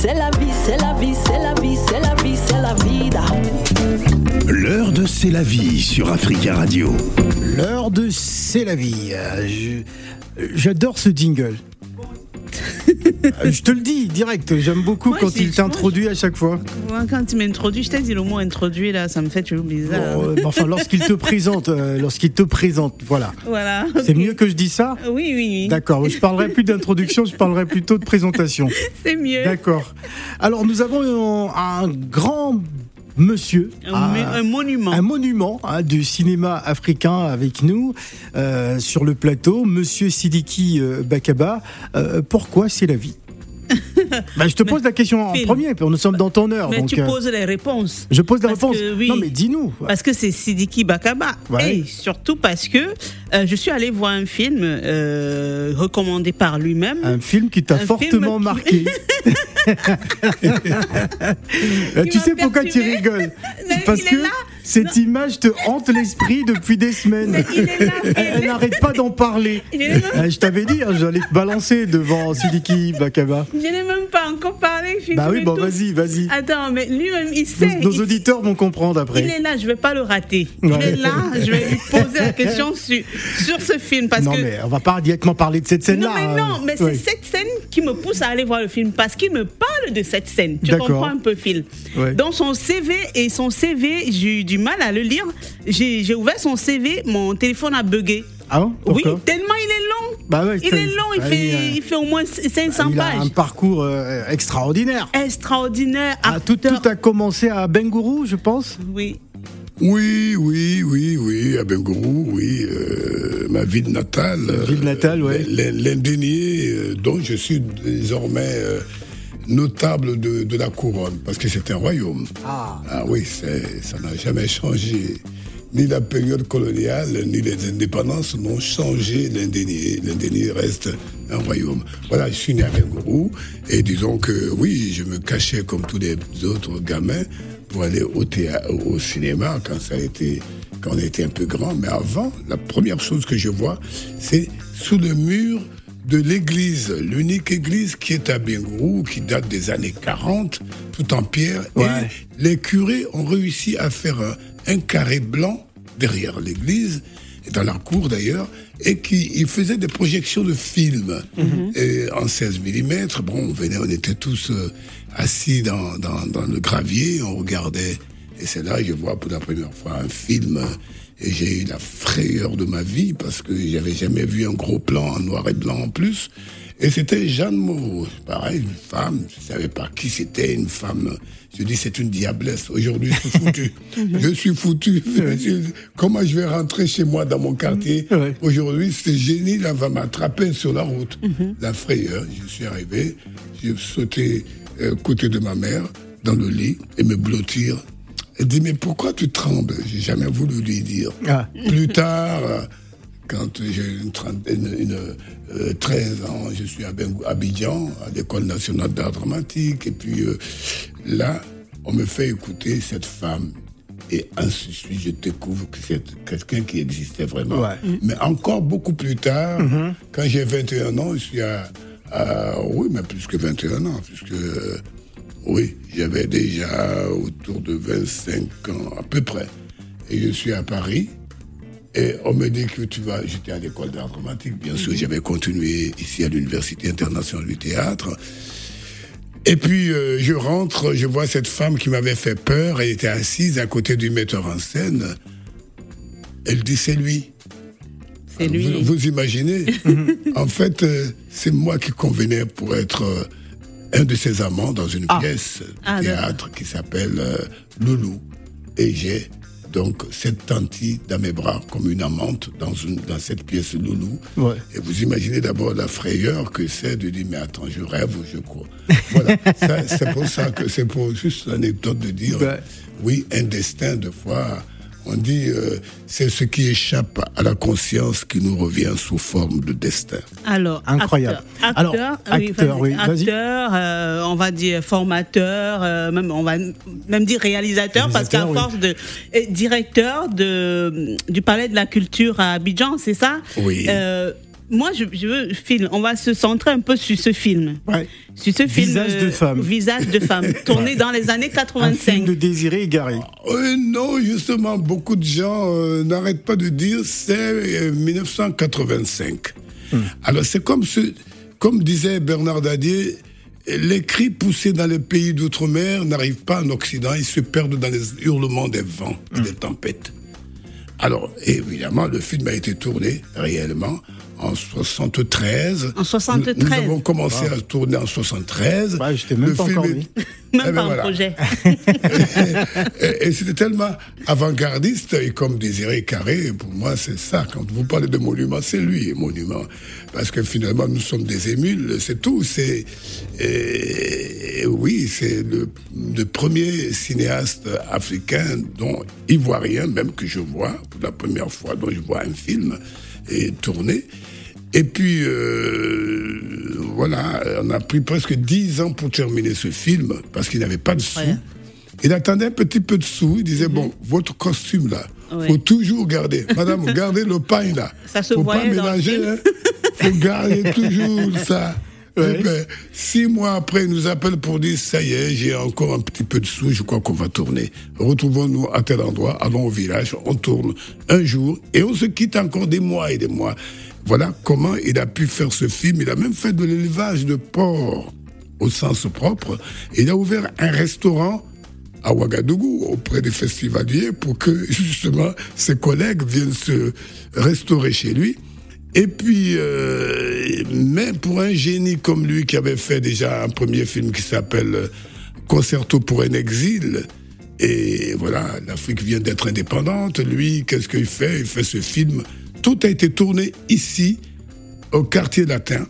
c'est la vie, c'est la vie, c'est la vie, c'est la vie, c'est la vida. L'heure de C'est la vie sur Africa Radio. L'heure de C'est la vie. Euh, je- J'adore ce jingle. Euh, je te le dis direct, j'aime beaucoup Moi, quand il t'introduit à chaque fois. Quand tu m'introduis, je t'ai dit le mot introduit, là, ça me fait toujours bizarre. Bon, euh, enfin, lorsqu'il te présente, euh, lorsqu'il te présente, voilà. Voilà. C'est mieux que je dis ça Oui, oui, oui. D'accord, je parlerai plus d'introduction, je parlerai plutôt de présentation. C'est mieux. D'accord. Alors nous avons un grand monsieur, Un, un- un monument. un monument hein, du cinéma africain avec nous euh, sur le plateau, Monsieur Sidiki euh, Bakaba. Euh, pourquoi c'est la vie? Bah, Je te pose la question en Phil. premier, puis nous sommes dans ton heure. mais donc, tu euh, poses les réponses. je pose la réponse. que oui. Non mais dis-nous. Parce que c'est Sidiki Bakaba. Ouais. Et surtout parce que euh, je suis allée voir un film euh, recommandé par lui-même. Un film qui t'a film fortement qui- marqué. Tu sais pourquoi tu rigoles? Parce que cette image te hante l'esprit depuis des semaines. Mais il est là, Elle, elle n'arrête pas d'en parler. Je t'avais dit, hein, j'allais te balancer devant Sidiki Bakaba. Je n'ai même pas encore parlé. Bah oui, bon, vas-y, vas-y. Attends, mais lui-même, il sait. Nos, il- auditeurs vont comprendre après. Il est là, je vais pas le rater. Il est là, je vais lui poser la question sur, sur ce film. Parce non, que mais on va pas directement parler de cette Non, scène-là. mais hein. non, mais c'est Ouais. cette scène qui me pousse à aller voir le film parce qu'il me parle de cette scène. Tu comprends un peu, Phil? Ouais. Dans son CV, et son CV, j'ai eu du mal à le lire. J'ai ouvert son CV, mon téléphone a bugué. Ah bon Oui, tellement il est long. Bah ouais, il est long, il, bah, fait, il fait au moins 500 Il a un pages. parcours euh, extraordinaire. Extraordinaire. Ah, tout, a commencé à Bengourou, je pense. Oui. Oui, oui, oui, oui, à Bengourou, oui, euh, ma ville natale. euh, Ville natale, ouais. l'in- L'Indénié, euh, dont je suis désormais euh, notable de, de la couronne, parce que c'est un royaume. Ah. oui, c'est- ça n'a jamais changé. Ni la période coloniale, ni les indépendances n'ont changé l'Indénié. L'Indénié reste un royaume. Voilà, je suis né à Bengourou, et disons que oui, je me cachais comme tous les autres gamins pour aller au, théâ- au cinéma quand ça a été, quand on était un peu grand. Mais avant, la première chose que je vois, c'est sous le mur de l'église, l'unique église qui est à Bengourou, qui date des années 40, tout en pierre. Ouais. Et les curés ont réussi à faire un, un carré blanc derrière l'église, et dans la cour d'ailleurs, et qui ils faisaient des projections de films et en 16 mm. Bon, on venait, on était tous euh, assis dans, dans, dans le gravier, on regardait. Et c'est là que je vois pour la première fois un film. Et j'ai eu la frayeur de ma vie parce que j'avais jamais vu un gros plan en noir et blanc en plus. Et c'était Jeanne Moreau, pareil, une femme, je savais pas qui c'était, une femme. Je dis c'est une diablesse. Aujourd'hui, je suis foutu. je suis foutu. Comment je vais rentrer chez moi dans mon quartier Ouais. Aujourd'hui, ce génie là va m'attraper sur la route. La frayeur, je suis arrivé, j'ai sauté euh, côté de ma mère dans le lit et me blottir. Elle dit mais pourquoi tu trembles? J'ai jamais voulu lui dire. Ah. Plus tard, quand j'ai une trentaine, une, euh, 13 ans, je suis à Abidjan, à l'école nationale d'art dramatique, et puis euh, là, on me fait écouter cette femme. Et ainsi de suite, je découvre que c'est quelqu'un qui existait vraiment. Ouais. Mais encore beaucoup plus tard, quand j'ai 21 ans, je suis à, à- Oui, mais plus que 21 ans, puisque. euh, oui, j'avais déjà autour de 25 ans, à peu près. Et je suis à Paris. Et on me dit que tu vas. J'étais à l'école d'art dramatique, bien sûr. J'avais continué ici à l'Université internationale du théâtre. Et puis, euh, je rentre, je vois cette femme qui m'avait fait peur. Elle était assise à côté du metteur en scène. Elle dit c'est lui. C'est lui. Vous, vous imaginez En fait, euh, c'est moi qui convenais pour être euh, un de ses amants dans une pièce de Ah, théâtre qui s'appelle Loulou. Et j'ai donc cette tantie dans mes bras comme une amante dans, une, dans cette pièce Loulou. Ouais. Et vous imaginez d'abord la frayeur que c'est de dire mais attends, je rêve ou je crois. Voilà, c'est pour ça que c'est pour juste l'anecdote de dire Ouais. oui, un destin de fois. On dit euh, c'est ce qui échappe à la conscience qui nous revient sous forme de destin. Alors, Incroyable. Acteur, Alors, acteur, oui, acteur, vas-y. oui, vas-y. acteur, euh, on va dire formateur, euh, même on va même dire réalisateur, parce qu'à force de et directeur de du palais de la culture à Abidjan, c'est ça? Oui. Moi, je, je veux film. On va se centrer un peu sur ce film. Ouais. Sur ce film. Visage de euh, femme. Visage de femme. tourné dans les années Un 85. film de Désiré Égaré. Euh, non, justement, beaucoup de gens euh, n'arrêtent pas de dire c'est euh, 1985. Alors c'est comme ce, comme disait Bernard Dadier, les cris poussés dans les pays d'outre-mer n'arrivent pas en Occident, ils se perdent dans les hurlements des vents et des tempêtes. Alors, évidemment, le film a été tourné réellement en 73. En 73. Nous, nous avons commencé à tourner en 73. Ouais, j'étais même Le pas film encore est-. Même Eh ben pas voilà. un projet. et, et c'était tellement avant-gardiste et comme Désiré Carré, pour moi, c'est ça. Quand vous parlez de monument, c'est lui, monument. Parce que finalement, nous sommes des émules, c'est tout. C'est, et oui, c'est le, le premier cinéaste africain, dont ivoirien, même que je vois pour la première fois, dont je vois un film et tourné. Et puis, euh, voilà, on a pris presque dix ans pour terminer ce film, parce qu'il n'avait pas de sous. Ouais. Il attendait un petit peu de sous. Il disait, bon, votre costume là, Ouais. faut toujours garder. Madame, gardez le pain là. Ça se faut pas le mélanger. film. Hein. faut garder toujours ça. Ouais. Eh ben, six mois après, il nous appelle pour dire, ça y est, j'ai encore un petit peu de sous, je crois qu'on va tourner. Retrouvons-nous à tel endroit, allons au village, on tourne un jour, et on se quitte encore des mois et des mois. Voilà comment il a pu faire ce film. Il a même fait de l'élevage de porc au sens propre. Il a ouvert un restaurant à Ouagadougou auprès des festivaliers pour que justement ses collègues viennent se restaurer chez lui. Et puis, euh, mais pour un génie comme lui qui avait fait déjà un premier film qui s'appelle euh, Concerto pour un exil, et voilà, l'Afrique vient d'être indépendante, lui, qu'est-ce qu'il fait? Il fait ce film. Tout a été tourné ici, au quartier latin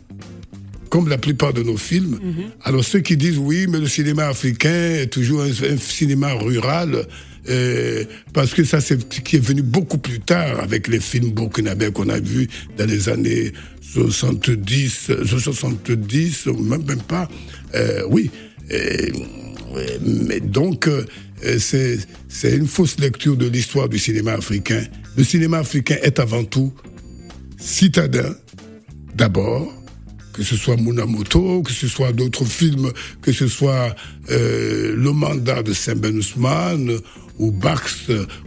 comme la plupart de nos films. Alors ceux qui disent oui, mais le cinéma africain est toujours un, un cinéma rural, euh, parce que ça c'est ce qui est venu beaucoup plus tard avec les films burkinabés qu'on a vus dans les années 70, euh, 70, ou même, même pas. Euh, oui. Euh, mais donc, euh, c'est une fausse lecture de l'histoire du cinéma africain. Le cinéma africain est avant tout citadin, d'abord, que ce soit Munamoto, que ce soit d'autres films, que ce soit euh, Le Mandat de Saint-Ben Ousmane, ou Bax,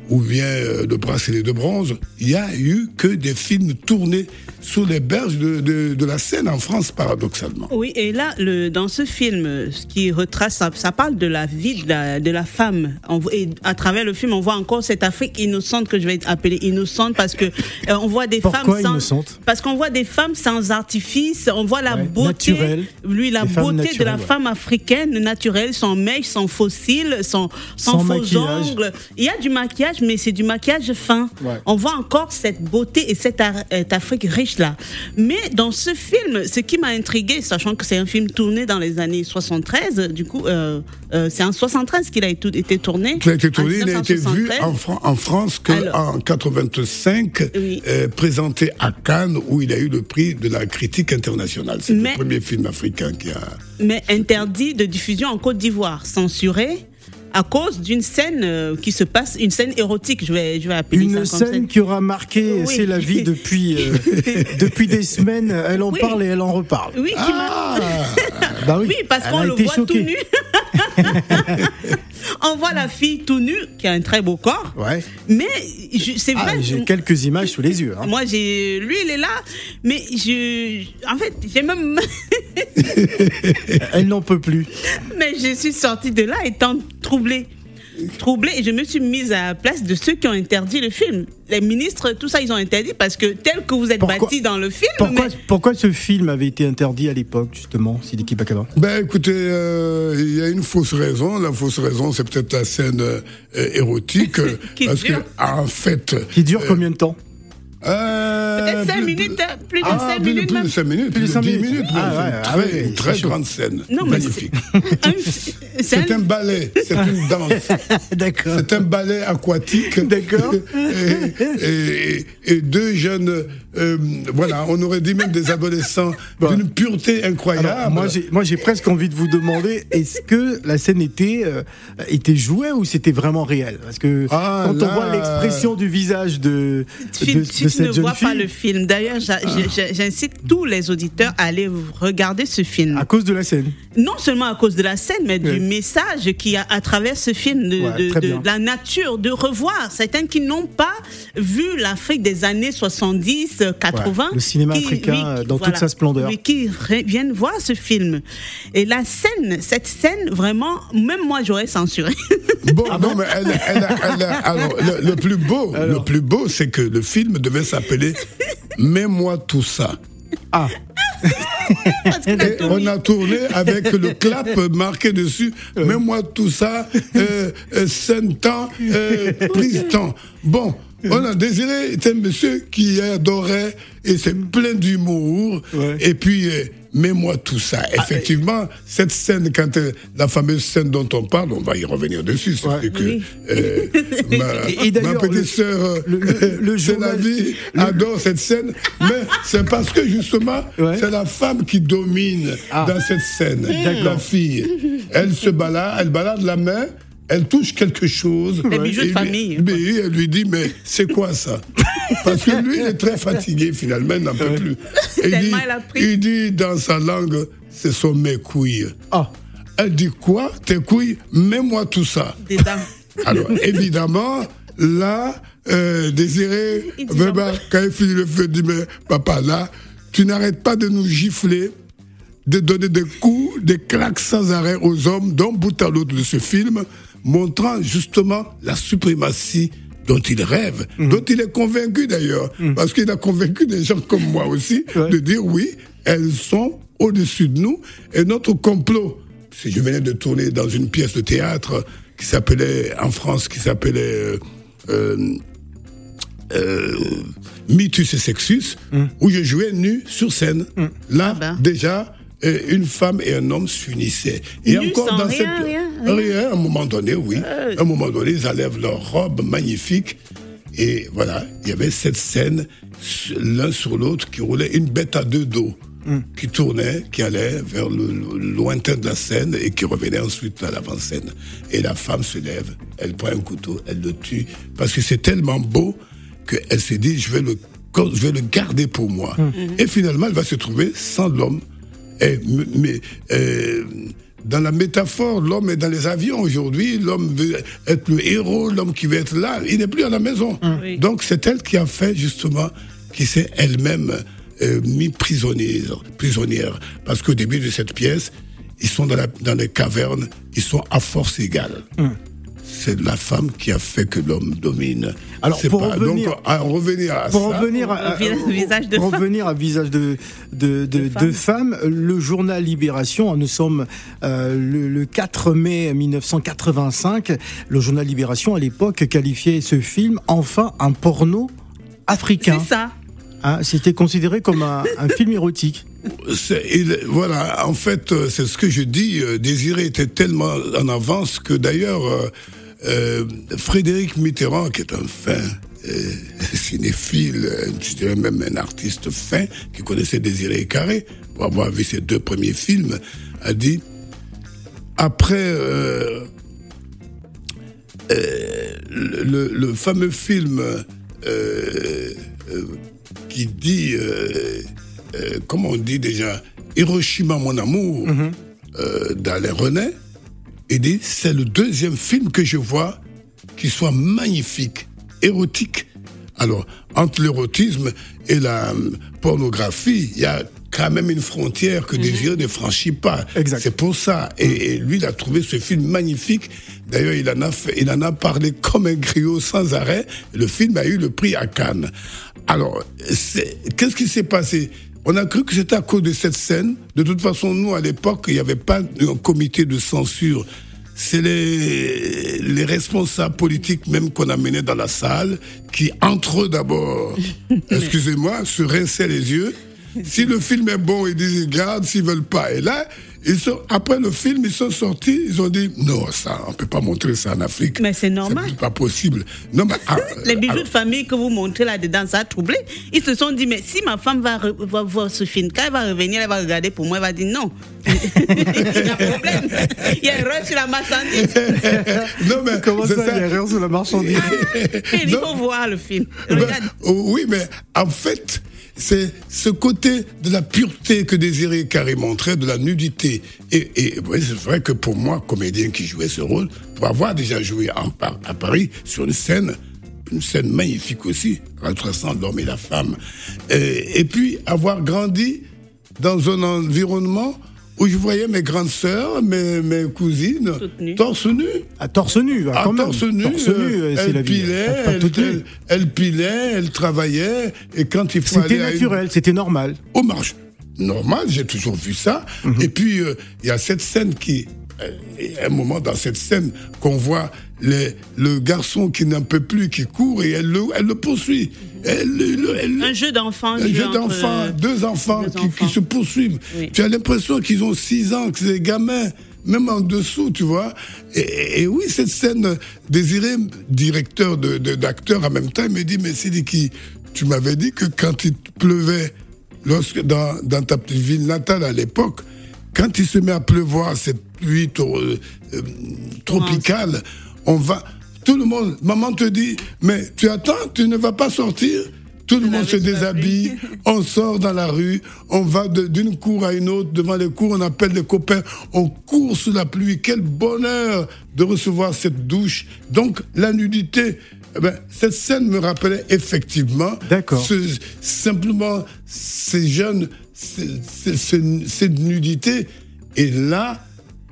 ou bien euh, Le Bracelet de Bronze, il y a eu que des films tournés sur les berges de, de, de la Seine en France, paradoxalement. Oui, et là, le, dans ce film, euh, ce qui retrace, ça, ça parle de la vie de la, de la femme. On et à travers le film, on voit encore cette Afrique innocente que je vais appeler innocente parce que euh, on voit des Pourquoi femmes sans, innocente? Parce qu'on voit des femmes sans artifice, on voit la Ouais, beauté, naturelle. lui, la beauté de la ouais. femme africaine naturelle, sans mèche, sans fossiles, sans, sans, Sans faux maquillage. Il y a du maquillage, mais c'est du maquillage fin. Ouais. On voit encore cette beauté et cette, cette Afrique riche là. Mais dans ce film, ce qui m'a intrigué, sachant que c'est un film tourné dans les années 73, du coup, euh, euh, c'est en 73 qu'il a été, tourné. Il a été tourné, il a été vu 1973. en, Fran- en France qu'en Alors. 85, Oui. euh, présenté à Cannes, où il a eu le prix de la critique internationale. C'est le premier film africain qui a... mais interdit de diffusion en Côte d'Ivoire, censuré à cause d'une scène euh, qui se passe, une scène érotique, je vais, je vais appeler Une ça comme scène qui aura marqué Oui. C'est la vie depuis, euh, depuis des semaines. Elle en Oui. parle et elle en reparle. Oui, Ah Bah oui, Oui, parce qu'on le voit choquée. tout nu. On voit la fille tout nue, qui a un très beau corps. Ouais. Mais c'est Ah, vrai. J'ai quelques images sous les yeux. hein. Moi, j'ai, lui, il est là, mais je, en fait, j'ai même, Elle n'en peut plus. mais je suis sortie de là étant troublée. Troublée et je me suis mise à la place de ceux qui ont interdit le film. Les ministres, tout ça, ils ont interdit parce que tel que vous êtes Pourquoi- bâti dans le film, Pourquoi, mais- pourquoi ce film avait été interdit à l'époque, justement, Sidiki Bakaba? Ben écoutez, euh, il y a une fausse raison. La fausse raison, c'est peut-être la scène euh, érotique. euh, Qui parce dure. que, en fait... Qui dure combien de temps? Euh, peut-être 5 plus- minutes, plus de Ah, 5 plus de- minutes plus de 5 minutes, Plus de plus de cinq 10 minutes. minutes. Ah ouais, ah très, chaud. grande scène. Non, Magnifique. C'est un- un ballet, c'est une danse. D'accord. C'est un ballet aquatique. D'accord. et, et- et deux jeunes, euh, voilà, on aurait dit même des adolescents Bon. d'une pureté incroyable. Alors, moi, j'ai, presque envie de vous demander est-ce que la scène était, euh, était jouée ou c'était vraiment réel? Parce que Ah, quand là, on voit l'expression du visage de, ne voient pas le film. D'ailleurs, j'a- j'incite tous les auditeurs à aller regarder ce film. À cause de la scène. Non seulement à cause de la scène, mais Ouais. du message qui a à travers ce film de, Ouais, de- très de bien. la nature, de revoir certains qui n'ont pas vu l'Afrique des années 70, 80. Ouais, le cinéma qui- africain, euh, dans toute sa splendeur. Mais qui viennent voir ce film. Et la scène, cette scène, vraiment, même moi j'aurais censuré. Bon, non, mais elle, elle alors, le, le plus beau, le plus beau, c'est que le film devait s'appeler Mets-moi tout ça. Ah, Et on a tourné avec le clap marqué dessus. Mets-moi tout ça, euh, euh, temps, euh, prise temps. Bon, on a désiré, c'est un monsieur qui adorait et c'est plein d'humour. Ouais. Et puis, euh, mets-moi tout ça. Effectivement, cette scène, quand euh, la fameuse scène dont on parle, on va y revenir dessus. C'est Ouais. que Oui. euh, ma, Et- et ma petite le- sœur, euh, le- le- le c'est journal- la vie, adore cette scène. Mais c'est parce que justement, Ouais. c'est la femme qui domine Ah. dans cette scène. La fille. Elle se balade, elle balade la main, elle touche quelque chose. Les bijoux de lui- famille. mais elle lui dit, mais c'est quoi ça? Parce que lui, il est très fatigué finalement, il n'en peut plus. Et il, dit, Tellement elle a pris. il dit dans sa langue, ce sont mes couilles. ah. Elle dit quoi? Tes couilles? Mets-moi tout ça. Dedans. Alors, évidemment, là, euh, Désiré, vraiment, quand il finit le feu, il dit, mais papa, là, tu n'arrêtes pas de nous gifler, de donner des coups, des claques sans arrêt aux hommes d'un bout à l'autre de ce film, montrant justement la suprématie dont il rêve, Mhm. dont il est convaincu d'ailleurs, parce qu'il a convaincu des gens comme moi aussi, Ouais. de dire oui, elles sont au-dessus de nous, et notre complot, si je venais de tourner dans une pièce de théâtre qui s'appelait, en France, qui s'appelait euh, euh, euh, Mitus et Sexus, où je jouais nu sur scène. Là, Ah ben. déjà, une femme et un homme s'unissaient. Et Nu, sans rien, rien, rien. à un moment donné, oui. À un moment donné, ils enlèvent leur robe magnifique. Et voilà, il y avait cette scène, l'un sur l'autre, qui roulait une bête à deux dos, qui tournait, qui allait vers le, le lointain de la scène et qui revenait ensuite à l'avant-scène. Et la femme se lève, elle prend un couteau, elle le tue, parce que c'est tellement beau qu'elle s'est dit, je vais le, je vais le garder pour moi. Et finalement, elle va se trouver sans l'homme. Et, m- mais euh, dans la métaphore, l'homme est dans les avions aujourd'hui, l'homme veut être le héros, l'homme qui veut être là, il n'est plus à la maison. Oui. Donc c'est elle qui a fait justement, qui s'est elle-même euh, mis prisonnière, prisonnière. Parce qu'au début de cette pièce, ils sont dans, la, dans les cavernes, ils sont à force égale. C'est la femme qui a fait que l'homme domine. Alors, pour pas- revenir- donc, à revenir à Pour ça, revenir à, visage de pour femme. revenir à visage de, de, de, De de femme, le journal Libération, nous sommes euh, le, le 4 mai 1985, le journal Libération à l'époque qualifiait ce film enfin un porno africain. C'est ça. Hein, C'était considéré comme un, un film érotique. Il- voilà, en fait, euh, c'est ce que je dis. euh, Désiré était tellement en avance que d'ailleurs, euh, euh, Frédéric Mitterrand, qui est un fin euh, cinéphile, euh, je dirais même un artiste fin, qui connaissait Désiré Carré, pour avoir vu ses deux premiers films, a dit après euh, le, le- le fameux film qui dit comment on dit déjà, Hiroshima mon amour, euh, d'Alain René, dit, c'est le deuxième film que je vois qui soit magnifique, érotique. Alors, entre l'érotisme et la euh, pornographie, il y a quand même une frontière que Désiré ne franchit pas. C'est pour ça. Et, et lui, il a trouvé ce film magnifique. D'ailleurs, il en a fait, il en a parlé comme un griot sans arrêt. Le film a eu le prix à Cannes. Alors, qu'est-ce qui s'est passé? On a cru que c'était à cause de cette scène. De toute façon, nous, à l'époque, il n'y avait pas un comité de censure. C'est les, les responsables politiques même qu'on a menés dans la salle qui, entre eux d'abord, excusez-moi, se rinçaient les yeux si le film est bon, ils disent ils gardent, s'ils veulent pas. Et là, ils sont, après le film, ils sont sortis, ils ont dit non, ça, on peut pas montrer ça en Afrique. Mais c'est normal. C'est pas possible. Non, mais, ah, Les bijoux alors, de famille que vous montrez là-dedans, ça a troublé. Ils se sont dit, mais si ma femme va, re- va voir ce film, quand elle va revenir, elle va regarder pour moi, elle va dire non. Il y a un problème. Il y a erreur sur la marchandise. non, mais Comment c'est ça, il y a erreur sur la marchandise? Il Non. faut voir le film. Ben, oh, oui, mais en fait, c'est ce côté de la pureté que Désiré Carré montrait, de la nudité. Et, c'est vrai que pour moi, comédien qui jouait ce rôle, pour avoir déjà joué en, à Paris sur une scène, une scène magnifique aussi, retraçant l'homme et la femme. Et puis avoir grandi dans un environnement où je voyais mes grandes sœurs, mes, mes cousines, torse nu. À torse nu, ah, Ah, quand même. torse nu, Torse nu, euh, c'est elle la vie. pilait, Pas elle, elle- elle pilait, elle travaillait, et quand il faut C'était à une- naturel, c'était normal. au marché, normal, j'ai toujours vu ça. Mhm. Et puis, euh, il y a cette scène qui, euh, il y a un moment dans cette scène qu'on voit les, le garçon qui n'en peut plus, qui court, et elle le, elle le poursuit. Le- Un jeu d'enfant. un jeu d'enfants, deux enfants, deux qui, enfants. qui se poursuivent. Oui. Tu as l'impression qu'ils ont 6 ans, que c'est des gamins, même en dessous, tu vois. Et, et oui, cette scène, Désiré, directeur de- de- d'acteur en même temps, il me dit, mais Sidiki, tu m'avais dit que quand il pleuvait, lorsque dans, dans ta petite ville natale à l'époque, quand il se met à pleuvoir, cette pluie euh, euh, tropicale, on va... Tout le monde, maman te dit, mais tu attends, tu ne vas pas sortir. Tout le monde se déshabille, on sort dans la rue, on va d'une cour à une autre, devant les cours, on appelle les copains, on court sous la pluie. Quel bonheur de recevoir cette douche. Donc, la nudité, eh ben, cette scène me rappelait effectivement D'accord. ce- simplement ces jeunes, cette nudité. Et là,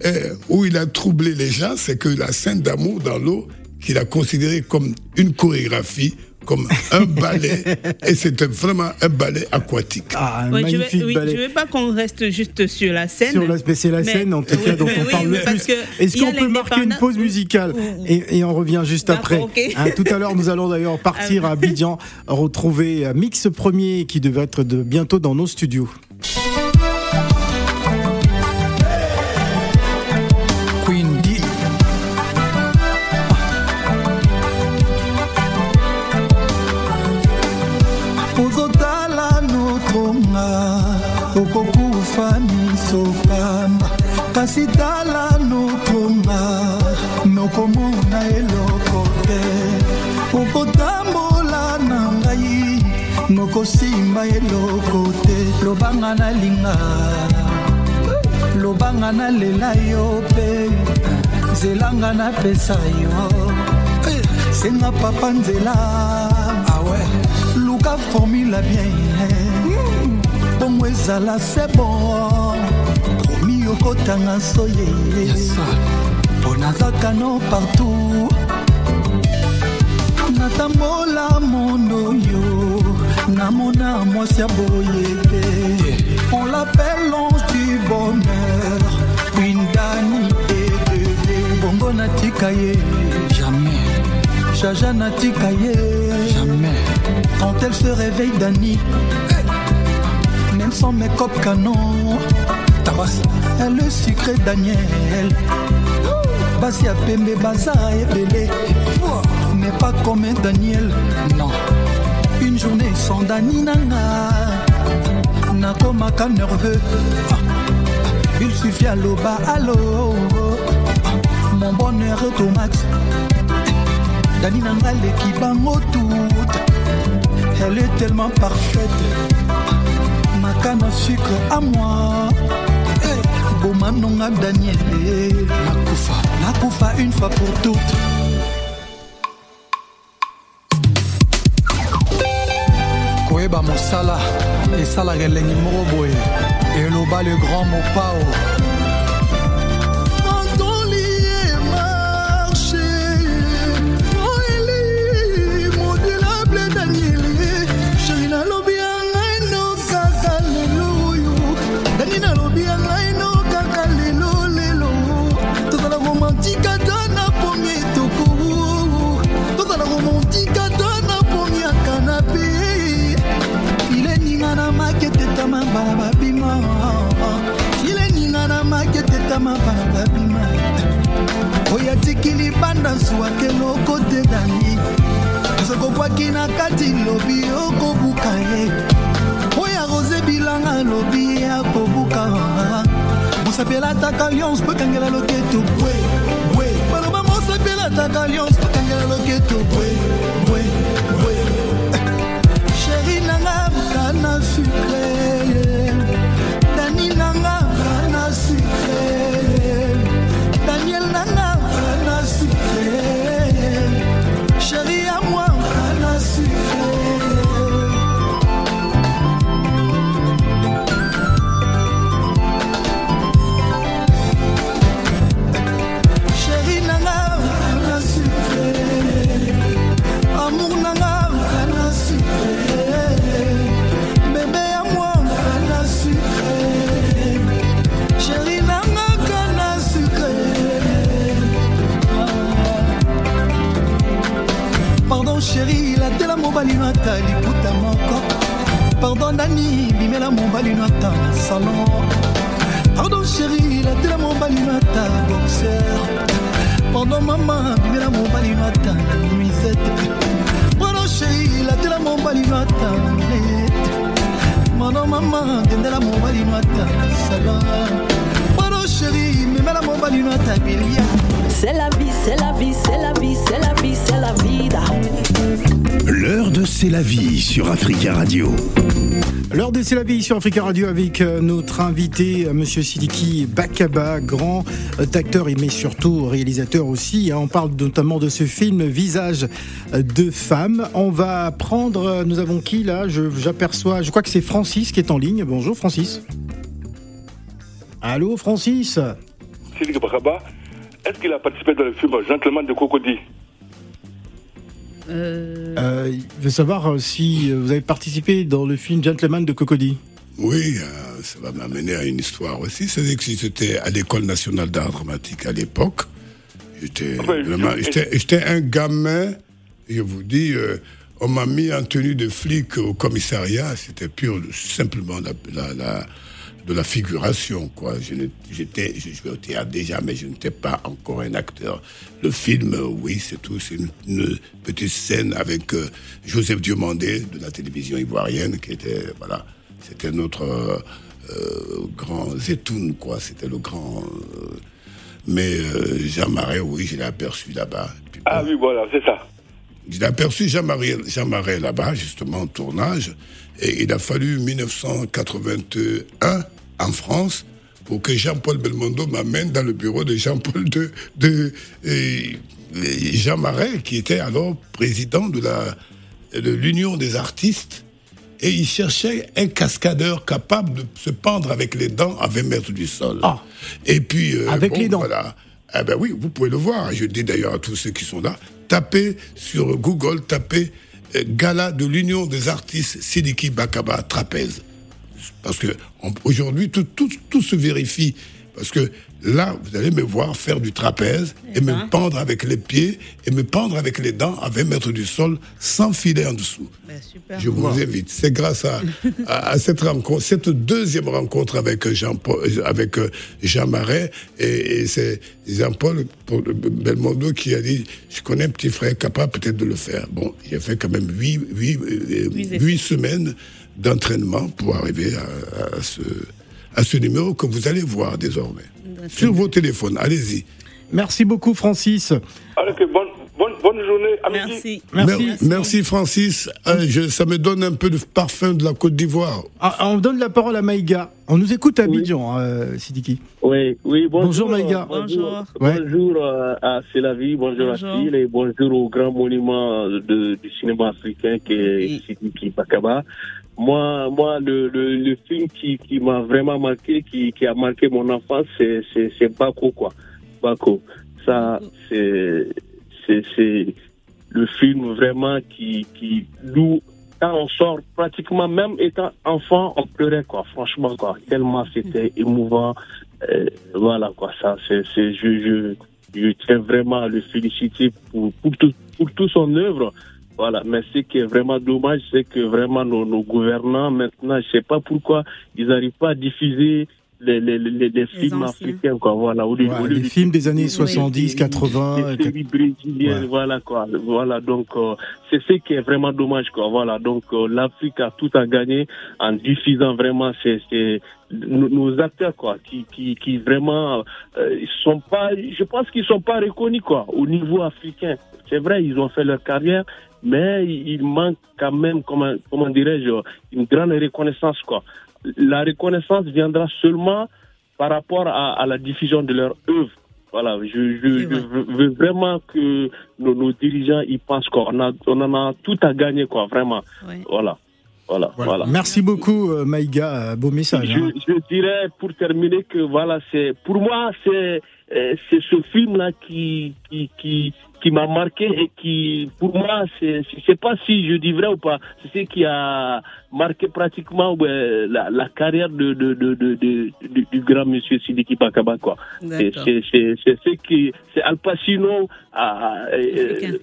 euh, où il a troublé les gens, c'est que la scène d'amour dans l'eau, qu'il a considérée comme une chorégraphie, comme un ballet, et c'était vraiment un ballet aquatique. Ah, un Ouais, je magnifique veux, oui, ballet. je veux pas qu'on reste juste sur la scène. Sur la, c'est la Mais- scène en tout cas dont on oui, parle le plus. que Est-ce qu'on peut marquer une pause musicale et, et on revient juste après. Hein, tout à l'heure, nous allons d'ailleurs partir à Abidjan retrouver Mix Premier qui devait être de bientôt dans nos studios. Kasi tala notronga nokomona eloko te. Okotambola na ngai nokosimba eloko te. Lobanga nalinga lobanga nalela yo mpe nzelanga napesa yo. Eh, senga papa nzela. Awe luka formula bien. Bongo ezala se bon okotanga soye. Mpo nazaka no partout. Natambola mondo yo. Namona mwasi ya boye. Te on l'appelle l'ange du bonheur. Windani edede bongo natika ye. Jamais. Jaja natika ye. Jamais. Quand elle se réveille dani. Même sans make-up canon tabas. elle le sucré daniel. Basi ya pembe baza ebele. Mais pas comme un daniel. Non. Une journée sans dani nanga. Nakomaka nerveux. Il suffit aloba alo mon bonheur automax dani nanga leki bango toute. Elle est tellement parfaite. Makana sucre à moi Eh, bomanonga daniel. Nakufa nakufa une fois pour toutes. Koyeba mosala esalaka elengi moko boye eloba le grand mopao kama babima oyo atiki libanda zwake loko te dani sokokwaki na kati lobi okobuka ye. Oyo arose bilanga lobi akobuka mosapelataka alliance mpo ekangela loketo bwe bwe. Baloba mosapelataka alliance mpo ekangela loketo bwe bwe bwe. Sheri nanga kana sucre mobali no ata liputa moko. Pardon dani bimela mobali no ata na salon. Pardon chéri latela mobali no ata boxer pardon mama bimela mobali no ata na nuisette pardon chéri latela mobali no ata net pardon mama dendela mobali no ata na salon. Pardon chéri memela mobali no ata bilia C'est la vie, c'est la vie, c'est la vie, c'est la vie, c'est la vida. L'heure de C'est la vie sur Africa Radio. L'heure de C'est la vie sur Africa Radio avec euh, notre invité, euh, Monsieur Sidiki Bakaba, grand euh, acteur mais surtout réalisateur aussi. On parle notamment de ce film Visage de femme. On va prendre, nous avons qui là? Je- J'aperçois, je crois que c'est Francis qui est en ligne. Bonjour Francis. Allô Francis? Sidiki Bakaba, est-ce qu'il a participé dans le film Gentleman de Cocody Euh, Euh, Il veut savoir euh, si euh, vous avez participé dans le film Gentleman de Cocody. Oui, euh, ça va m'amener à une histoire aussi. C'est que si j'étais à l'école nationale d'art dramatique à l'époque, j'étais Enfin, je- un gamin, je vous dis, euh, on m'a mis en tenue de flic au commissariat, c'était pur simplement la, la- la- de la figuration, quoi. Je J'étais, je jouais au théâtre déjà, mais je n'étais pas encore un acteur. Le film, oui, c'est tout, c'est une, une petite scène avec euh, Joseph Diomandé de la télévision ivoirienne, qui était, voilà, c'était notre euh, euh, grand Zetoun, quoi. C'était le grand. euh, mais euh, Jean Marais, oui, je l'ai aperçu là-bas. Ah bon, oui, voilà, c'est ça. j'ai aperçu Jean-Marie Jean Marais là-bas, justement, en tournage. Et il a fallu 1981 en France pour que Jean-Paul Belmondo m'amène dans le bureau de Jean-Paul de, de Jean Marais, qui était alors président de la de l'Union des artistes. Et il cherchait un cascadeur capable de se pendre avec les dents à 20 mètres du sol. Ah. Et puis. euh, Avec bon, les dents. Voilà. Eh ben oui, vous pouvez le voir. Je dis d'ailleurs à tous ceux qui sont là, tapez sur Google, tapez Gala de l'Union des artistes Sidiki Bakaba Trapèze. Parce que on- aujourd'hui, tout, tout, tout se vérifie. Parce que là, vous allez me voir faire du trapèze et me pendre avec les pieds et me pendre avec les dents à 20 mètres du sol sans filet en dessous. ben, super. Je vous invite. C'est grâce à, à, à cette rencontre, cette deuxième rencontre avec Jean avec euh, Jean Marais et, et c'est Jean-Paul Belmondo qui a dit je connais un petit frère capable peut-être de le faire. Bon, j'ai fait quand même huit, huit, euh, Huit huit semaines d'entraînement pour arriver à, à ce à ce numéro que vous allez voir désormais sur vos téléphones. Allez-y. Merci beaucoup Francis. Alors que bonne, bonne, bonne journée, à. Merci. Merci. Mer- merci Francis. Euh, je- ça me donne un peu de parfum de la Côte d'Ivoire. Ah, on donne la parole à Maïga. On nous écoute à Abidjan, euh, Sidiki. Oui, oui, bonjour. Bonjour, Maïga. Bonjour. Bonjour euh, à C'est la vie, bonjour, Bonjour. à Phil et bonjour au grand monument de- du cinéma africain qui est Oui. Sidiki Bakaba. Moi, moi le, le, film qui, qui m'a vraiment marqué, qui, qui a marqué mon enfance, c'est, c'est, c'est Bako, quoi. Ça, c'est, c'est, le film vraiment qui, qui nous, quand on sort, pratiquement, même étant enfant, on pleurait, quoi. Franchement, quoi. Tellement c'était émouvant. Euh, voilà, quoi. Ça, c'est, je, je, je tiens vraiment à le féliciter pour, pour, pour tout son œuvre. Voilà, mais ce qui est vraiment dommage, c'est que vraiment nos, nos gouvernants, maintenant, je sais pas pourquoi, ils n'arrivent pas à diffuser les, les, les, les films anciens. africains, quoi. Voilà. Ouais, lieu les films des années Oui. 70, 80. des séries brésiliennes, Ouais. voilà quoi. Voilà donc euh, c'est ce qui est vraiment dommage quoi. Voilà donc euh, l'Afrique a tout à gagner en diffusant vraiment ces, ces nos, nos acteurs quoi qui qui qui vraiment euh, ils sont pas je pense qu'ils sont pas reconnus quoi au niveau africain. C'est vrai ils ont fait leur carrière mais il manque quand même comment comment dirais-je une grande reconnaissance quoi. La reconnaissance viendra seulement par rapport à, à la diffusion de leur œuvre. Voilà, je, veux- vraiment que nos, nos dirigeants y pensent quoi. On, a, on en a tout à gagner quoi, vraiment. Voilà, voilà, Voilà. voilà. Merci beaucoup, euh, Maïga. euh, Beau message. Je, hein. je dirais pour terminer que voilà, c'est pour moi c'est c'est ce film là qui qui qui qui m'a marqué et qui pour moi c'est je sais pas si je dis vrai ou pas, c'est ce qui a marqué pratiquement la, la carrière de, de, de, de, de- du, du grand monsieur Sidiki Bakaba quoi. C'est ce qui c'est Al Pacino à, euh,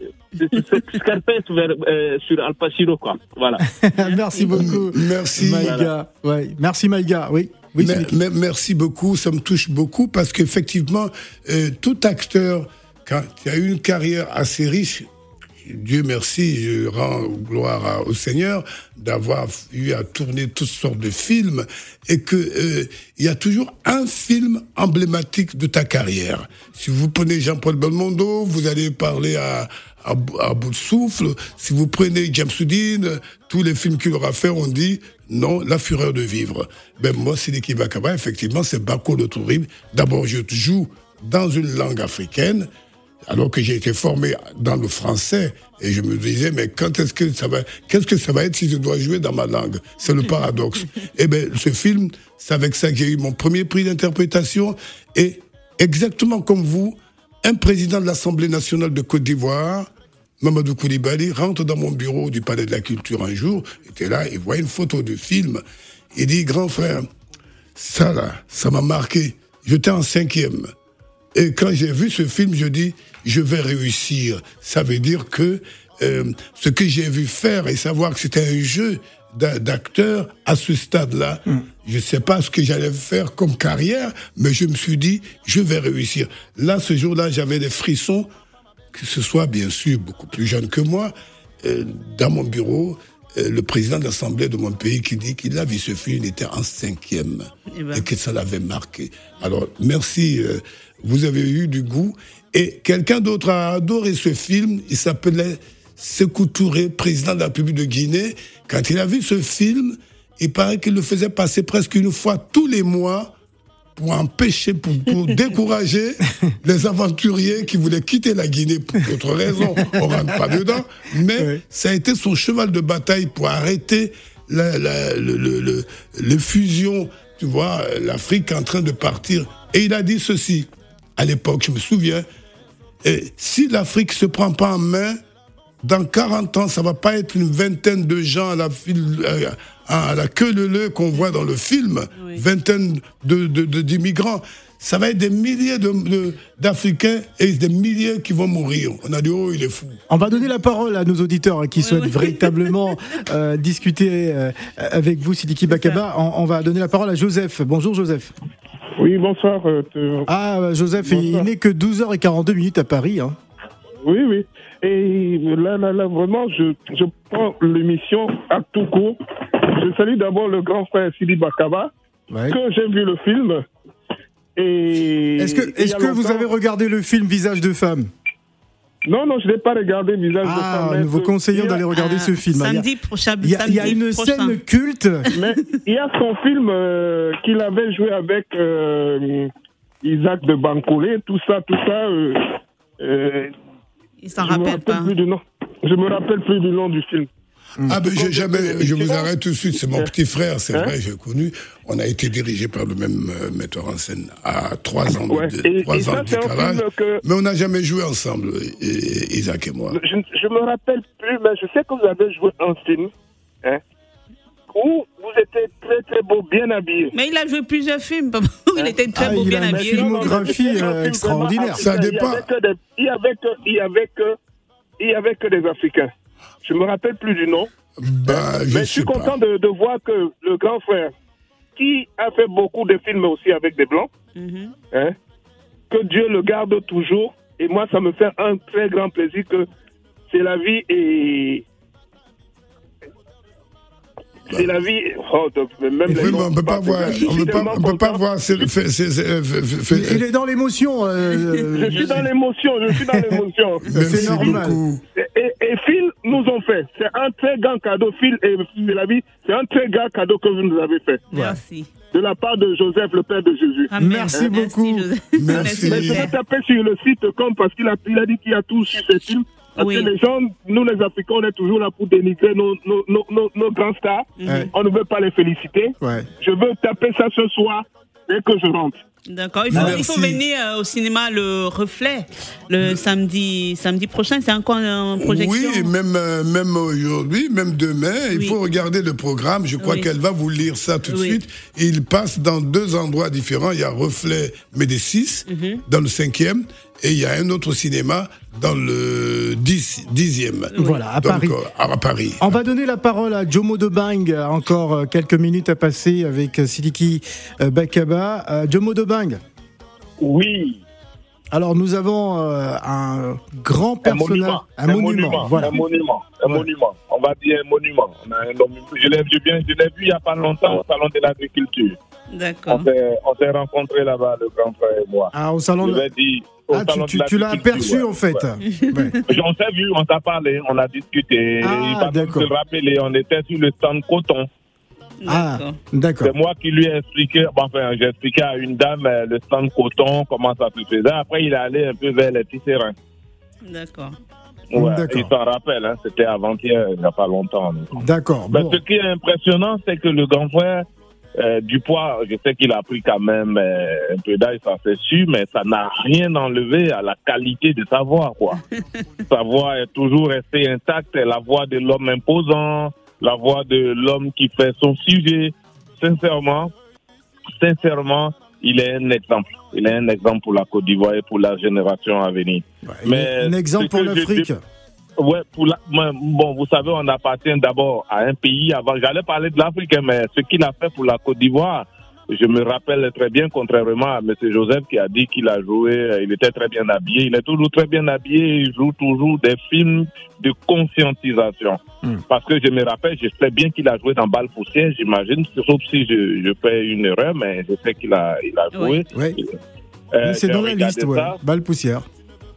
Scarpette vers, euh, sur Al Pacino quoi. Voilà. Merci beaucoup, Merci. Maïga. Ouais. Merci, Maïga. Oui. Oui, Mais- merci beaucoup, ça me touche beaucoup parce qu'effectivement, euh, tout acteur, quand il a eu une carrière assez riche, Dieu merci, je rends gloire au Seigneur d'avoir eu à tourner toutes sortes de films et que euh, il y a toujours un film emblématique de ta carrière. Si vous prenez Jean-Paul Belmondo, vous allez parler à, à, bou- à bout de souffle. Si vous prenez James Houdin, tous les films qu'il aura fait, on dit non, la fureur de vivre. Ben moi, Sidiki Bakaba, effectivement, c'est Bako le Tourib. D'abord, je joue dans une langue africaine alors que j'ai été formé dans le français et je me disais mais quand est-ce que ça va qu'est-ce que ça va être si je dois jouer dans ma langue? C'est le paradoxe. Et ben ce film c'est avec ça que j'ai eu mon premier prix d'interprétation. Et exactement comme vous un président de l'Assemblée nationale de Côte d'Ivoire Mamadou Koulibaly rentre dans mon bureau du Palais de la Culture un jour, il était là, il voit une photo du film, il dit, grand frère, ça là, ça m'a marqué, j'étais en cinquième. Et quand j'ai vu ce film, je dis, je vais réussir. Ça veut dire que euh, ce que j'ai vu faire et savoir que c'était un jeu d'a- d'acteur à ce stade-là, je ne sais pas ce que j'allais faire comme carrière, mais je me suis dit, je vais réussir. Là, ce jour-là, j'avais des frissons, que ce soit bien sûr beaucoup plus jeune que moi, euh, dans mon bureau, euh, le président de l'Assemblée de mon pays qui dit qu'il a vu ce film, il était en cinquième Eh ben. et que ça l'avait marqué. Alors, merci, vous avez eu du goût. Et quelqu'un d'autre a adoré ce film, il s'appelait Sékou Touré, président de la République de Guinée. Quand il a vu ce film, il paraît qu'il le faisait passer presque une fois tous les mois pour empêcher, pour, pour décourager les aventuriers qui voulaient quitter la Guinée pour d'autres raisons. On rentre pas dedans. Mais ça a été son cheval de bataille pour arrêter la, la, le, le, le, le fusion, tu vois, l'Afrique en train de partir. Et il a dit ceci, à l'époque, je me souviens, et si l'Afrique se prend pas en main, dans 40 ans, ça va pas être une vingtaine de gens à la, file- euh, à la queue leu qu'on voit dans le film, Oui. vingtaine de, de- de- d'immigrants. Ça va être des milliers de- de- d'Africains et des milliers qui vont mourir. On a dit, oh, il est fou. On va donner la parole à nos auditeurs qui souhaitent oui. véritablement euh, discuter euh, avec vous, Sidiki Bakaba. On, on va donner la parole à Joseph. Bonjour Joseph. Oui, bonsoir. euh, Ah, euh, Joseph, il n'est que 12h42 minutes à Paris. Hein. Oui, oui. Et là, là, là, vraiment, je, je prends l'émission à tout court. Je salue d'abord le grand frère Sidi Bakaba, Ouais. que j'ai vu le film. Et Est-ce que, a que vous avez regardé le film Visage de femme? Non, non, je n'ai pas regardé Visage de Ah, femme. mais nous vous ce- conseillons d'aller regarder Ah, ce film. Il y a- Samedi prochain. Il y a, il y a samedi une prochain. scène culte. Mais il y a son film euh, qu'il avait joué avec euh, Isaac de Bancolé, tout ça, tout ça. euh, euh, Il s'en je me rappelle rappelle pas. plus du nom. Je me rappelle plus du nom du film. Ah ben je, jamais, je vous arrête tout de suite, c'est mon petit frère, c'est Hein vrai, j'ai connu. On a été dirigé par le même euh, metteur en scène à trois ans de, Ouais. de- Et- trois et ans ça, de c'est un décalage. film que- Mais on n'a jamais joué ensemble, et- et Isaac et moi. Je ne me rappelle plus, mais je sais que vous avez joué un film hein, où vous étiez très très beau, bien habillé. Mais il a joué plusieurs films. papa. Il était très Ah, beau, il bien a une habillé. filmographie Non, non, c'était un euh, extraordinaire. Ça dépend. Il y avait que des, il y avait que, il y avait que, il y avait que des Africains. Je me rappelle plus du nom. Bah, je mais je suis pas. content de, de voir que le grand frère qui a fait beaucoup de films aussi avec des blancs. Mhm. hein. Que Dieu le garde toujours. Et moi, ça me fait un très grand plaisir que c'est la vie et. C'est la vie. Oh, même on peut pas je voir, suis on peut pas, tellement on peut pas content. voir. Il est dans l'émotion. euh, Je suis dans l'émotion, je suis dans l'émotion. C'est normal. Et, Phil nous ont fait. C'est un très grand cadeau. Phil et Phil la vie, c'est un très grand cadeau que vous nous avez fait. Merci. De la part de Joseph, le père de Jésus. Merci beaucoup. Joseph. Merci. Mais je vais taper sur le site comme parce qu'il a, il a dit qu'il y a tout sur ces films. Parce Oui. que les gens, nous les Africains, on est toujours là pour dénigrer nos, nos, nos, nos, nos grands stars. Ouais. On ne veut pas les féliciter. Ouais. Je veux taper ça ce soir dès que je rentre. D'accord. Il faut, il faut Merci. venir euh, au cinéma Le Reflet le samedi, samedi prochain. C'est encore en projection. Oui, même, euh, même aujourd'hui, même demain, il faut regarder le programme. Je crois Oui. qu'elle va vous lire ça tout de Oui. suite. Il passe dans deux endroits différents. Il y a Reflet Médicis, Mhm. dans le cinquième, et il y a un autre cinéma dans le dix- dixième. Voilà, à Donc, Paris. euh, à Paris. On va donner la parole à Jomo de Bang. Encore euh, quelques minutes à passer avec euh, Sidiki euh, Bakaba. Jomo de Bang. Oui, Alors nous avons euh, un grand un personnage, monument. un monument. Voilà. Un monument. Un Ouais. monument. On va dire un monument. On a un monument. Je l'ai vu bien, je l'ai vu il n'y a pas longtemps au salon de l'agriculture. D'accord. On s'est- On s'est rencontrés là-bas, le grand frère et moi. Ah, au salon. Je de- vais dire, au Ah, tu, salon tu- de tu l'as l'agriculture, aperçu ouais. en fait. Ouais. Ouais. On s'est vu, on t'a parlé, on a discuté. Ah, il d'accord. se rappeler, on était sur le stand coton. Ah, D'accord. C'est moi qui lui ai expliqué, bon, enfin, j'ai expliqué à une dame euh, le stand coton, comment ça se faisait. Après, il est allé un peu vers les tisserands. D'accord. Ouais, D'accord. il s'en rappelle, hein, c'était avant-hier, il n'y a pas longtemps. D'accord. Bon. Ce qui est impressionnant, c'est que le grand frère euh, du poids, je sais qu'il a pris quand même euh, un peu d'âge, ça c'est sûr, mais ça n'a rien enlevé à la qualité de sa voix, quoi. sa voix est toujours restée intacte, la voix de l'homme imposant, la voix de l'homme qui fait son sujet. Sincèrement, sincèrement, il est un exemple. Il est un exemple pour la Côte d'Ivoire et pour la génération à venir. Ouais, mais un exemple pour l'Afrique. Ouais, pour la, bon, vous savez, on appartient d'abord à un pays avant. J'allais parler de l'Afrique, hein, mais ce qu'il a fait pour la Côte d'Ivoire, je me rappelle très bien, contrairement à M. Joseph qui a dit qu'il a joué, euh, il était très bien habillé. Il est toujours très bien habillé, il joue toujours des films de conscientisation. Hmm. Parce que je me rappelle, je sais bien qu'il a joué dans Balle Poussière, j'imagine, sauf si je, je fais une erreur, mais je sais qu'il a, il a joué. Euh, Oui, c'est j'ai dans la liste, ouais. Balle poussière.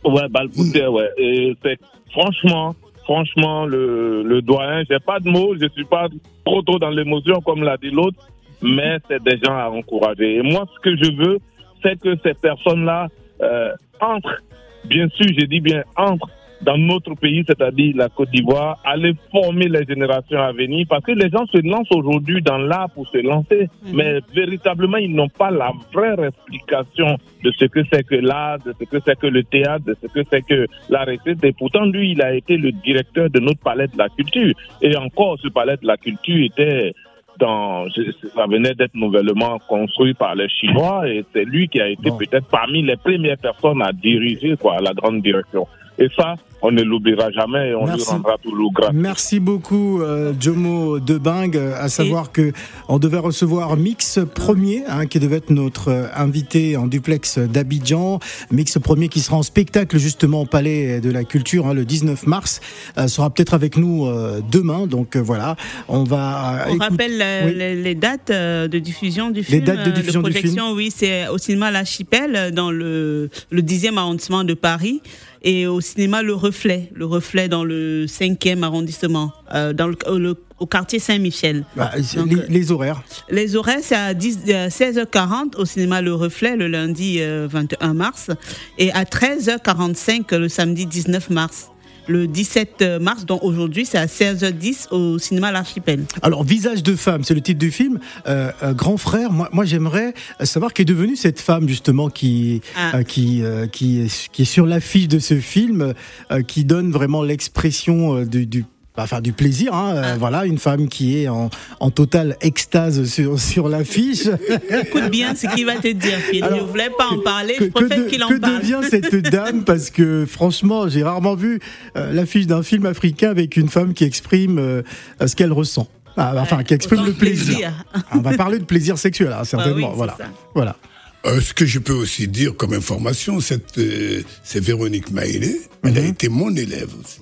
Ouais, balle poussière, ouais. Et c'est franchement, franchement, le, le doyen, j'ai pas de mots, je suis pas trop trop dans l'émotion comme l'a dit l'autre, mais c'est des gens à encourager. Et moi, ce que je veux, c'est que ces personnes-là euh, entrent, bien sûr, je dis bien entrent dans notre pays, c'est-à-dire la Côte d'Ivoire, aller former les générations à venir, parce que les gens se lancent aujourd'hui dans l'art pour se lancer, mais véritablement, ils n'ont pas la vraie explication de ce que c'est que l'art, de ce que c'est que le théâtre, de ce que c'est que la recette. Et pourtant, lui, il a été le directeur de notre palais de la culture. Et encore, ce palais de la culture était dans, ça venait d'être nouvellement construit par les Chinois et c'est lui qui a été Bon. peut-être parmi les premières personnes à diriger quoi, la grande direction. Et ça, on ne l'oubliera jamais et on Merci. lui rendra toujours grâce. Merci beaucoup, euh, Jomo Debang. euh, À savoir que on devait recevoir Mix Premier, hein, qui devait être notre euh, invité en duplex d'Abidjan. Mix Premier qui sera en spectacle justement au Palais de la Culture hein, le 19 mars. euh, sera peut-être avec nous euh, demain. Donc euh, voilà, on va. euh, On écoute- rappelle euh, Oui. les, les dates euh, de diffusion du film. dates de euh, diffusion du projection, oui, c'est au cinéma L'Archipel, euh, dans le, le 10e arrondissement de Paris, et au cinéma Le Reflet, le Reflet dans le 5e arrondissement, euh, dans le, au- le- au quartier Saint-Michel. Bah, les, euh, les horaires. Les horaires, c'est à 10, euh, 16h40 au cinéma Le Reflet le lundi euh, 21 mars et à 13h45 le samedi 19 mars. Le 17 mars, donc aujourd'hui, c'est à 16h10 au cinéma L'Archipel. Alors, Visage de femme, c'est le titre du film. Euh, euh, grand frère, moi, moi j'aimerais savoir qui est devenue cette femme justement qui Ah. euh, qui euh, qui est, qui est sur l'affiche de ce film, euh, qui donne vraiment l'expression euh, du, du Enfin, du plaisir, hein, euh, Ah. voilà, une femme qui est en, en totale extase sur, sur l'affiche. Écoute bien ce qu'il va te dire, Phil. Alors, je voulais pas en parler, que, je préfère que qu'il en que parle. devient cette dame Parce que franchement, j'ai rarement vu euh, l'affiche d'un film africain avec une femme qui exprime euh, ce qu'elle ressent. Ah, enfin, qui exprime le plaisir. Ah, On va parler de plaisir sexuel, hein, certainement. oui, c'est voilà. ça. voilà. Euh, ce que je peux aussi dire comme information, cette, euh, c'est Véronique Maïlé. Elle a été mon élève aussi.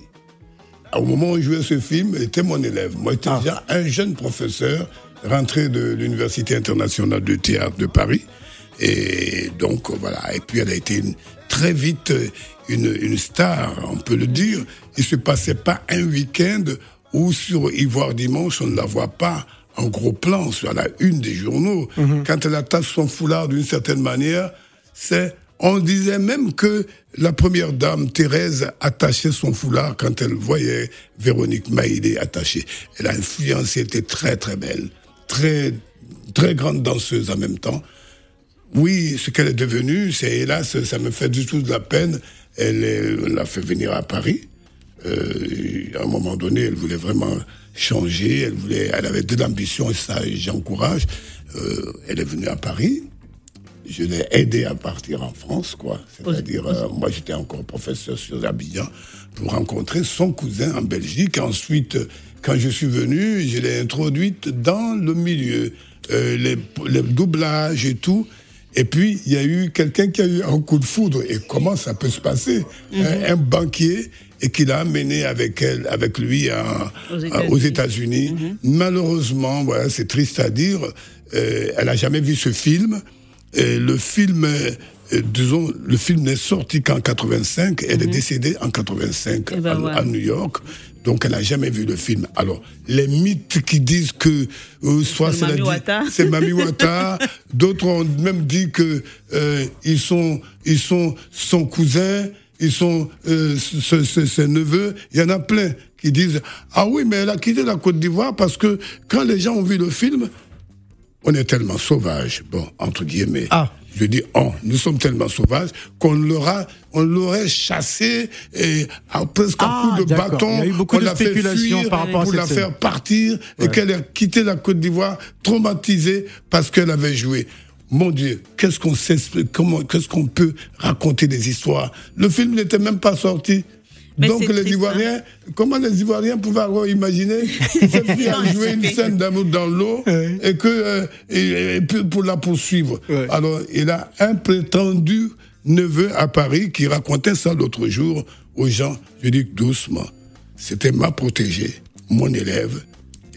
Au moment où je jouais ce film, elle était mon élève. Moi, j'étais déjà un jeune professeur rentré de l'Université internationale de théâtre de Paris. Et donc, voilà. Et puis, elle a été une- très vite euh, une, une star, on peut le dire. Il se passait pas un week-end où sur Ivoire Dimanche, on ne la voit pas en gros plan sur la une des journaux. Quand elle attache son foulard d'une certaine manière, c'est on disait même que la première dame, Thérèse, attachait son foulard quand elle voyait Véronique Maïlé attachée. Elle a influencé, était très très belle, très, très grande danseuse en même temps. Oui, ce qu'elle est devenue, c'est hélas, ça me fait du tout de la peine. Elle l'a fait venir à Paris. Euh, à un moment donné, elle voulait vraiment changer. Elle voulait, elle avait de l'ambition et ça, j'encourage. Euh, elle est venue à Paris. Je l'ai aidée à partir en France, quoi. C'est-à-dire, euh, moi, j'étais encore professeur sur Abidjan pour rencontrer son cousin en Belgique. Ensuite, quand je suis venu, je l'ai introduite dans le milieu, euh, les, les doublages et tout. Et puis, il y a eu quelqu'un qui a eu un coup de foudre. Et comment ça peut se passer un, un banquier et qui l'a amené avec elle, avec lui à- Aux États-Unis. États-Unis. Malheureusement, voilà, c'est triste à dire, euh, elle a jamais vu ce film. Et le film, euh, disons, le film n'est sorti qu'en 85. Elle est décédée en 85 Eh ben à, voilà. à New York. Donc, elle n'a jamais vu le film. Alors, les mythes qui disent que euh, soit C'est Mami Wata. c'est Mami Wata. D'autres ont même dit que euh, ils sont ils sont son cousin, ils sont euh, ce- ses neveux. Il y en a plein qui disent ah oui mais elle a quitté la Côte d'Ivoire parce que quand les gens ont vu le film, on est tellement sauvages. Bon entre guillemets. Ah. Je dis, oh, nous sommes tellement sauvages qu'on l'aura, on l'aurait chassé et à, presque Ah, à coups de bâton. Il y a eu beaucoup on de l'a fait spéculations fuir par rapport à pour la scène. faire partir et Ouais. qu'elle ait quitté la Côte d'Ivoire traumatisée parce qu'elle avait joué. Mon Dieu, qu'est-ce qu'on sait, comment, qu'est-ce qu'on peut raconter des histoires? Le film n'était même pas sorti. Mais Donc les triste, hein. Ivoiriens, comment les Ivoiriens pouvaient avoir imaginé que cette fille a joué une scène d'amour dans l'eau et que euh, et, et puis pour la poursuivre. Alors il a un prétendu neveu à Paris qui racontait ça l'autre jour aux gens. Je dis doucement, c'était ma protégée, mon élève,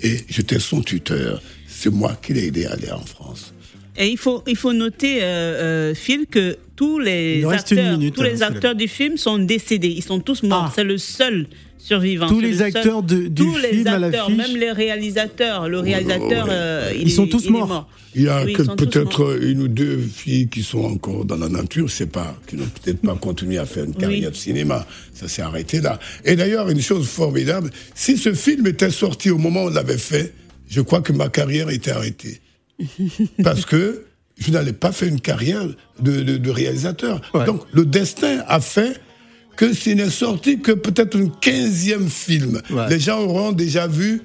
et j'étais son tuteur. C'est moi qui l'ai aidé à aller en France. Et il faut, il faut noter, euh, euh, Phil, que tous les acteurs, minute, tous les acteurs du film sont décédés. Ils sont tous morts. Ah. C'est le seul survivant. Tous les le seul- acteurs de- du tous film acteurs, même les réalisateurs. Le réalisateur, euh, il Ils sont est- tous il morts. mort. Il y a Oui, peut-être une ou deux filles qui sont encore dans la nature, c'est pas, qui n'ont peut-être pas continué à faire une carrière de cinéma. Ça s'est arrêté là. Et d'ailleurs, une chose formidable, si ce film était sorti au moment où on l'avait fait, je crois que ma carrière était arrêtée. Parce que je n'allais pas faire une carrière de, de- de réalisateur. Donc, le destin a fait que s'il n'est sorti que peut-être un 15e film. Ouais. Les gens auront déjà vu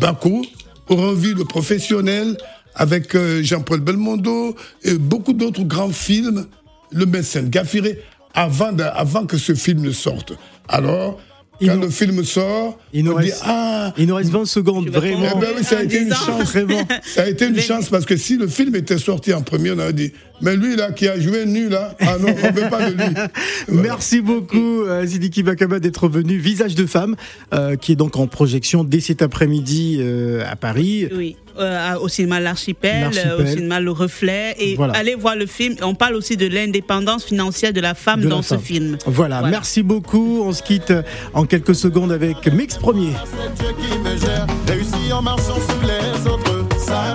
Baco, auront vu Le Professionnel avec euh, Jean-Paul Belmondo et beaucoup d'autres grands films, Le médecin Gaffiré, avant, de- avant que ce film ne sorte. Alors, quand le film sort, Il nous on dit reste- Ah, Il nous reste 20 secondes, vraiment. eh ben oui, ça a été une chance. Vraiment. Ça a été une Mais- chance parce que si le film était sorti en premier, on aurait dit Mais lui, là, qui a joué nu, là, ah non, on ne veut pas de lui. Merci beaucoup, euh, Sidiki Bakaba, d'être venu. Visage de femme, euh, qui est donc en projection dès cet après-midi euh, à Paris. Oui, euh, au cinéma L'Archipel, euh, au cinéma Le Reflet. Et Voilà. allez voir le film. On parle aussi de l'indépendance financière de la femme de la dans ce femme. film. Voilà, merci beaucoup. On se quitte en quelques secondes avec Mix Premier. C'est Dieu qui me gère. Réussi en marchant sous les autres. Ça,